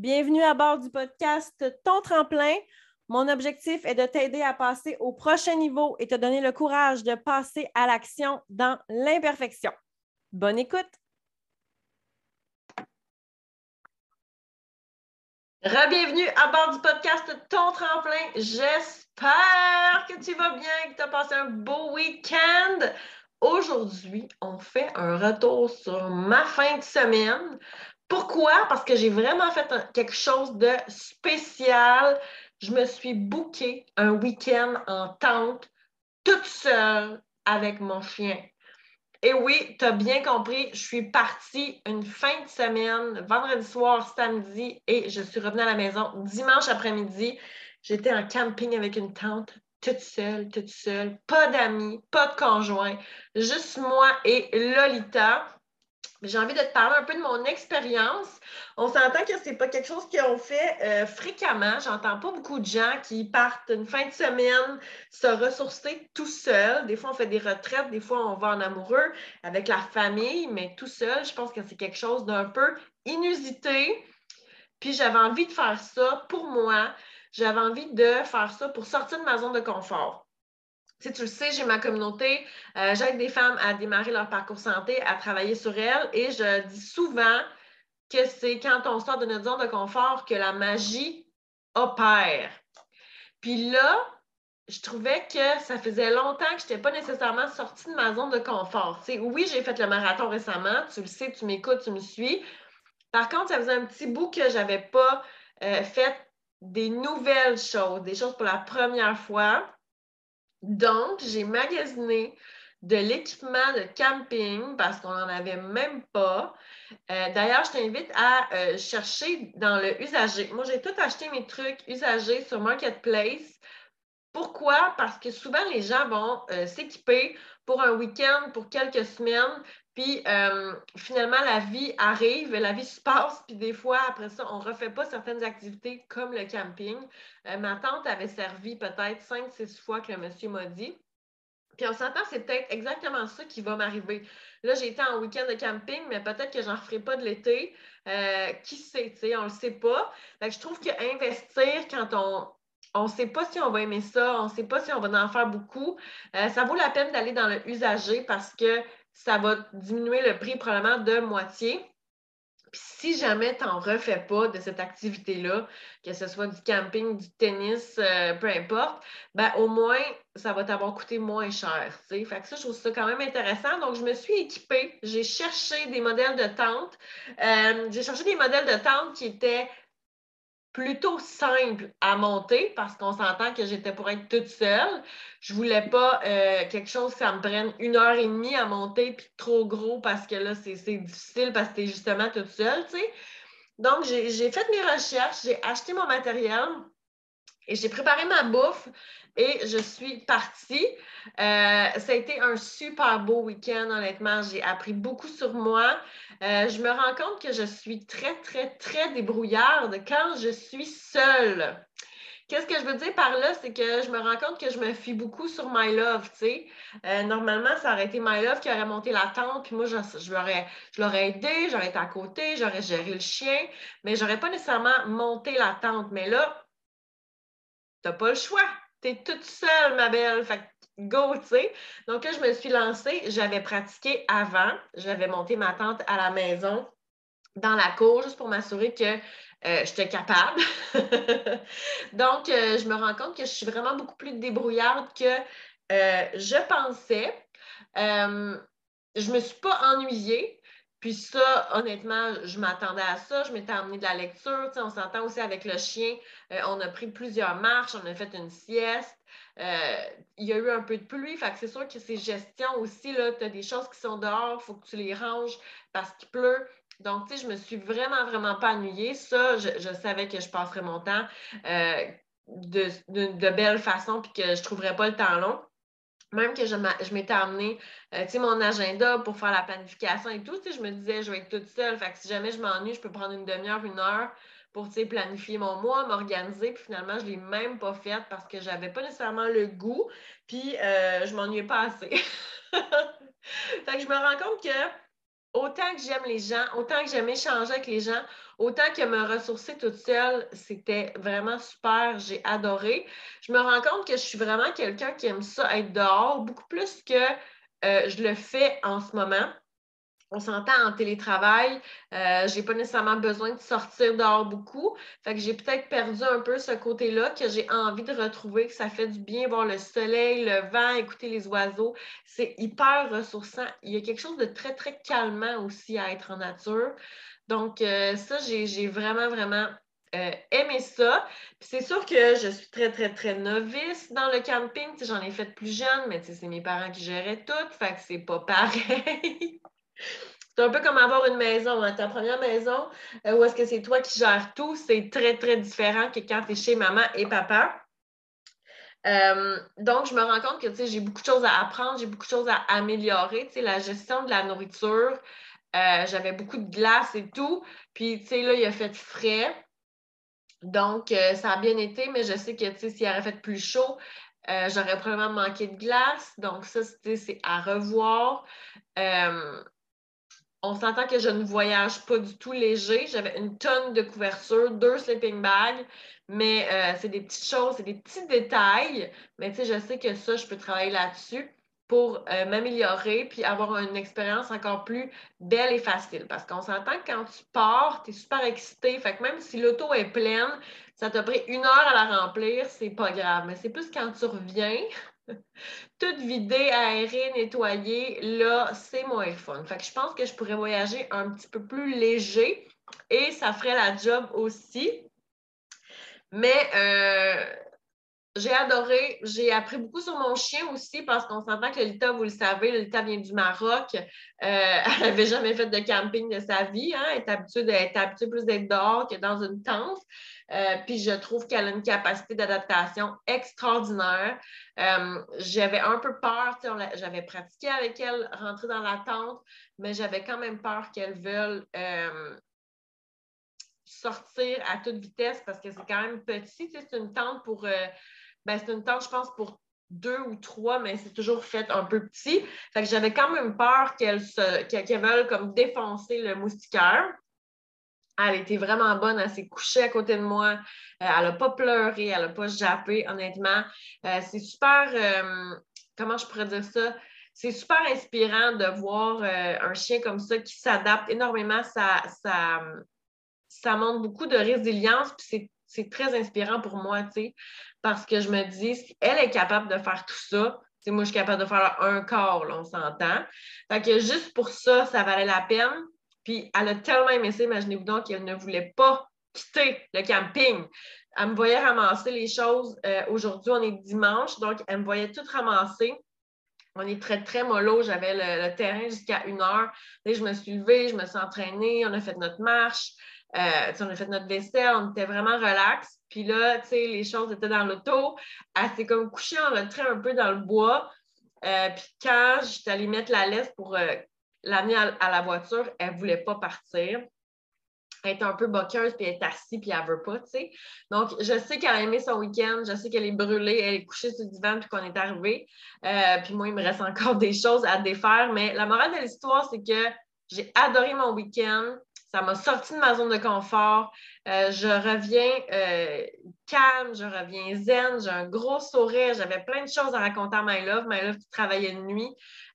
Bienvenue à bord du podcast Ton tremplin. Mon objectif est de t'aider à passer au prochain niveau et te donner le courage de passer à l'action dans l'imperfection. Bonne écoute! Rebienvenue à bord du podcast Ton tremplin. J'espère que tu vas bien, que tu as passé un beau week-end. Aujourd'hui, on fait un retour sur ma fin de semaine. Pourquoi? Parce que j'ai vraiment fait quelque chose de spécial. Je me suis booké un week-end en tente toute seule avec mon chien. Et oui, tu as bien compris, je suis partie une fin de semaine, vendredi soir, samedi, et je suis revenue à la maison dimanche après-midi. J'étais en camping avec une tante, toute seule, toute seule, pas d'amis, pas de conjoint, juste moi et Lolita. J'ai envie de te parler un peu de mon expérience. On s'entend que ce n'est pas quelque chose qu'on fait euh, fréquemment. J'entends pas beaucoup de gens qui partent une fin de semaine se ressourcer tout seul. Des fois, on fait des retraites, des fois, on va en amoureux avec la famille, mais tout seul, je pense que c'est quelque chose d'un peu inusité. Puis j'avais envie de faire ça pour moi. J'avais envie de faire ça pour sortir de ma zone de confort tu le sais, j'ai ma communauté, euh, j'aide des femmes à démarrer leur parcours santé, à travailler sur elles et je dis souvent que c'est quand on sort de notre zone de confort que la magie opère. Puis là, je trouvais que ça faisait longtemps que je n'étais pas nécessairement sortie de ma zone de confort. oui, j'ai fait le marathon récemment, tu le sais, tu m'écoutes, tu me suis. Par contre, ça faisait un petit bout que je n'avais pas euh, fait des nouvelles choses, des choses pour la première fois. Donc, j'ai magasiné de l'équipement de camping parce qu'on n'en avait même pas. Euh, d'ailleurs, je t'invite à euh, chercher dans le usager. Moi, j'ai tout acheté mes trucs usagés sur Marketplace. Pourquoi? Parce que souvent, les gens vont euh, s'équiper pour un week-end, pour quelques semaines, puis finalement, la vie arrive, la vie se passe, puis des fois, après ça, on ne refait pas certaines activités comme le camping. ma tante avait servi peut-être cinq, six fois que le monsieur m'a dit. Puis on s'entend, c'est peut-être exactement ça qui va m'arriver. Là, j'ai été en week-end de camping, mais peut-être que j'en referai pas de l'été. Euh, qui sait, tu sais, on le sait pas. je trouve qu'investir quand on ne sait pas si on va aimer ça, on ne sait pas si on va en faire beaucoup, euh, ça vaut la peine d'aller dans le usager parce que ça va diminuer le prix probablement de moitié. Puis si jamais tu n'en refais pas de cette activité-là, que ce soit du camping, du tennis, euh, peu importe, ben au moins, ça va t'avoir coûté moins cher. Fait que ça, je trouve ça quand même intéressant. Donc, je me suis équipée, j'ai cherché des modèles de tentes. Euh, j'ai cherché des modèles de tentes qui étaient plutôt simple à monter parce qu'on s'entend que j'étais pour être toute seule. Je voulais pas euh, quelque chose ça me prenne une heure et demie à monter puis trop gros parce que là, c'est difficile parce que tu es justement toute seule, tu sais. Donc, j'ai fait mes recherches, j'ai acheté mon matériel et j'ai préparé ma bouffe et je suis partie. Euh, ça a été un super beau week-end, honnêtement. J'ai appris beaucoup sur moi. Euh, je me rends compte que je suis très, très, très débrouillarde quand je suis seule. Qu'est-ce que je veux dire par là? C'est que je me rends compte que je me fie beaucoup sur My Love, tu sais. Euh, normalement, ça aurait été My Love qui aurait monté la tente, puis moi, je, je l'aurais aidé, j'aurais été à côté, j'aurais géré le chien, mais j'aurais pas nécessairement monté la tente. Mais là, t'as pas le choix. Tu es toute seule, ma belle. Fait go, tu sais. Donc là, je me suis lancée. J'avais pratiqué avant. J'avais monté ma tente à la maison, dans la cour, juste pour m'assurer que euh, j'étais capable. Donc, euh, je me rends compte que je suis vraiment beaucoup plus débrouillarde que euh, je pensais. je ne me suis pas ennuyée. Puis ça, honnêtement, je m'attendais à ça. Je m'étais amené de la lecture. on s'entend aussi avec le chien. Euh, on a pris plusieurs marches, on a fait une sieste. Euh, il y a eu un peu de pluie. Fait que c'est sûr que c'est gestion aussi. Tu as des choses qui sont dehors, il faut que tu les ranges parce qu'il pleut. Donc, tu sais, je me suis vraiment, vraiment pas ennuyée. Ça, je, savais que je passerais mon temps euh, de, de, de belle façon puis que je trouverais pas le temps long même que je m'étais amené euh, mon agenda pour faire la planification et tout, je me disais, je vais être toute seule. Fait si jamais je m'ennuie, je peux prendre une demi-heure, une heure pour planifier mon mois, m'organiser. Puis finalement, je ne l'ai même pas faite parce que je n'avais pas nécessairement le goût. Puis euh, je m'ennuyais pas assez. fait que je me rends compte que autant que j'aime les gens, autant que j'aime échanger avec les gens, autant que me ressourcer toute seule, c'était vraiment super. J'ai adoré. Je me rends compte que je suis vraiment quelqu'un qui aime ça être dehors beaucoup plus que euh, je le fais en ce moment on s'entend en télétravail, euh, j'ai pas nécessairement besoin de sortir dehors beaucoup. Fait que j'ai peut-être perdu un peu ce côté-là que j'ai envie de retrouver, que ça fait du bien voir le soleil, le vent, écouter les oiseaux. C'est hyper ressourçant. Il y a quelque chose de très, très calmant aussi à être en nature. Donc, euh, ça, j'ai vraiment, vraiment euh, aimé ça. c'est sûr que je suis très, très, très novice dans le camping. J'en ai fait plus jeune, mais c'est mes parents qui géraient tout. Fait que c'est pas pareil. C'est un peu comme avoir une maison. Hein. Ta première maison, euh, où est-ce que c'est toi qui gères tout, c'est très, très différent que quand tu es chez maman et papa. Donc, je me rends compte que j'ai beaucoup de choses à apprendre, j'ai beaucoup de choses à améliorer. La gestion de la nourriture, euh, j'avais beaucoup de glace et tout. Puis, tu sais, là, il a fait frais. Donc, ça a bien été, mais je sais que s'il aurait fait plus chaud, j'aurais probablement manqué de glace. Donc, ça, c'est à revoir on s'entend que je ne voyage pas du tout léger. J'avais une tonne de couverture, deux sleeping bags, mais euh, c'est des petites choses, c'est des petits détails. Mais tu sais, je sais que ça, je peux travailler là-dessus pour euh, m'améliorer puis avoir une expérience encore plus belle et facile. Parce qu'on s'entend que quand tu pars, tu es super excité. Fait que même si l'auto est pleine, ça t'a pris une heure à la remplir, c'est pas grave. Mais c'est plus quand tu reviens, tout vidé, aéré, nettoyé, là, c'est moins fun. Fait que je pense que je pourrais voyager un petit peu plus léger et ça ferait la job aussi. Mais euh, j'ai adoré. J'ai appris beaucoup sur mon chien aussi parce qu'on s'entend que Lita, vous le savez, Lita vient du Maroc. Euh, elle n'avait jamais fait de camping de sa vie. Hein. Elle est habituée, est habituée plus d'être dehors que dans une tente. Euh, puis je trouve qu'elle a une capacité d'adaptation extraordinaire. Euh, j'avais un peu peur, j'avais pratiqué avec elle, rentrer dans la tente, mais j'avais quand même peur qu'elle veuille sortir à toute vitesse parce que c'est quand même petit. C'est une tente pour, ben, c'est une tente, je pense, pour deux ou trois, mais c'est toujours fait un peu petit. Fait que j'avais quand même peur qu'elle qu'elle veuille comme défoncer le moustiquaire. Elle était vraiment bonne. Elle s'est couchée à côté de moi. Euh, elle n'a pas pleuré, elle n'a pas jappé, honnêtement. Euh, c'est super, euh, comment je pourrais dire ça? C'est super inspirant de voir un chien comme ça qui s'adapte énormément. Ça, ça, ça montre beaucoup de résilience, puis c'est très inspirant pour moi, tu parce que je me dis, si elle est capable de faire tout ça, moi, je suis capable de faire un quart, on s'entend. Fait que juste pour ça, ça valait la peine. Puis elle a tellement aimé ça, imaginez-vous donc qu'elle ne voulait pas quitter le camping. Elle me voyait ramasser les choses. Euh, aujourd'hui, on est dimanche, donc elle me voyait tout ramasser. On est très, très mollo. J'avais le, terrain jusqu'à une heure. Et je me suis levée, je me suis entraînée, on a fait notre marche, euh, on a fait notre vaisselle, on était vraiment relax. Puis là, les choses étaient dans l'auto. Elle s'est comme couchée en retrait un peu dans le bois. Euh, puis quand j'étais allée mettre la laisse pour l'amener à, la voiture, elle ne voulait pas partir. Elle est un peu boqueuse, puis elle est assise, puis elle ne veut pas. Donc, je sais qu'elle a aimé son week-end, je sais qu'elle est brûlée, elle est couchée sur le divan, puis qu'on est arrivé. Euh, puis moi, il me reste encore des choses à défaire, mais la morale de l'histoire, c'est que j'ai adoré mon week-end. Ça m'a sorti de ma zone de confort. Euh, je reviens euh, calme, je reviens zen, j'ai un gros sourire, j'avais plein de choses à raconter à My Love. My Love qui travaillait de nuit.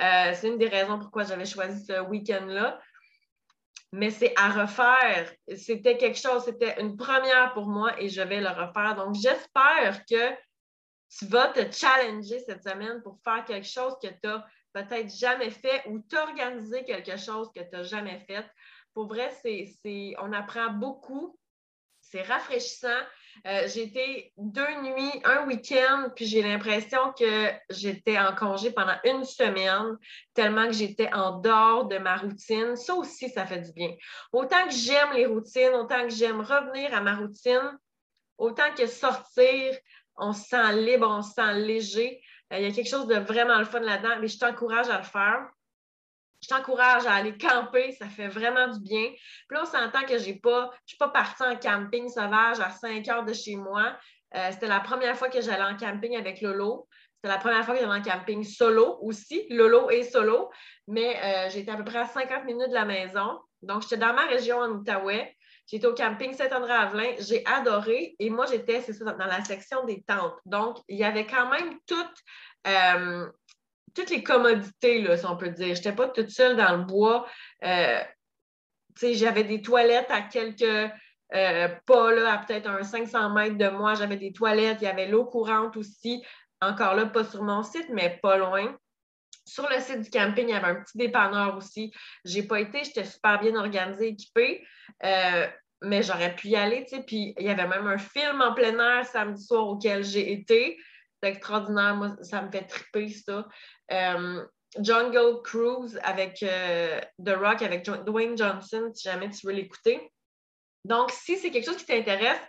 Euh, c'est une des raisons pourquoi j'avais choisi ce week-end-là. Mais c'est à refaire. C'était quelque chose, c'était une première pour moi et je vais le refaire. Donc, j'espère que tu vas te challenger cette semaine pour faire quelque chose que tu n'as peut-être jamais fait ou t'organiser quelque chose que tu n'as jamais fait. Pour vrai, on apprend beaucoup. C'est rafraîchissant. Euh, j'ai été deux nuits, un week-end, puis j'ai l'impression que j'étais en congé pendant une semaine, tellement que j'étais en dehors de ma routine. Ça aussi, ça fait du bien. Autant que j'aime les routines, autant que j'aime revenir à ma routine, autant que sortir, on se sent libre, on se sent léger. Euh, il y a quelque chose de vraiment le fun là-dedans, mais je t'encourage à le faire je t'encourage à aller camper, ça fait vraiment du bien. Puis là, on s'entend que j'ai pas, je ne suis pas partie en camping sauvage à 5 heures de chez moi. Euh, c'était la première fois que j'allais en camping avec Lolo. C'est la première fois que j'allais en camping solo aussi. Lolo et solo. Mais euh, j'étais à peu près à 50 minutes de la maison. Donc, j'étais dans ma région en Outaouais. J'étais au camping Saint-André-Avelin. J'ai adoré. Et moi, j'étais, c'est ça, dans la section des tentes. Donc, il y avait quand même toutes, euh, toutes les commodités, là, si on peut dire. Je n'étais pas toute seule dans le bois. Euh, j'avais des toilettes à quelques euh, pas, là, à peut-être un 500 mètres de moi. J'avais des toilettes. Il y avait l'eau courante aussi. Encore là, pas sur mon site, mais pas loin. Sur le site du camping, il y avait un petit dépanneur aussi. Je n'ai pas été, j'étais super bien organisée, équipée, euh, mais j'aurais pu y aller. Puis il y avait même un film en plein air samedi soir auquel j'ai été. C'est extraordinaire, moi, ça me fait triper ça. Euh, Jungle Cruise avec euh, The Rock, avec Dwayne Johnson, si jamais tu veux l'écouter. Donc, si c'est quelque chose qui t'intéresse,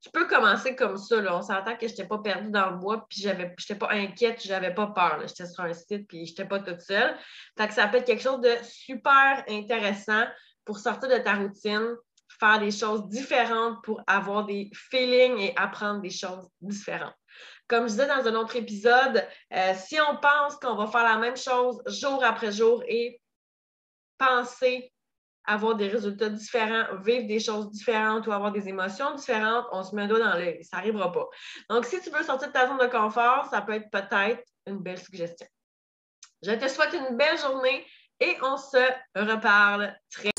tu peux commencer comme ça. Là. On s'entend que je n'étais pas perdue dans le bois, puis je n'étais pas inquiète, je n'avais pas peur. J'étais sur un site, puis je n'étais pas toute seule. Ça peut être quelque chose de super intéressant pour sortir de ta routine, faire des choses différentes pour avoir des feelings et apprendre des choses différentes. Comme je disais dans un autre épisode, euh, si on pense qu'on va faire la même chose jour après jour et penser avoir des résultats différents, vivre des choses différentes ou avoir des émotions différentes, on se met un doigt dans l'œil. Ça n'arrivera pas. Donc, si tu veux sortir de ta zone de confort, ça peut être peut-être une belle suggestion. Je te souhaite une belle journée et on se reparle très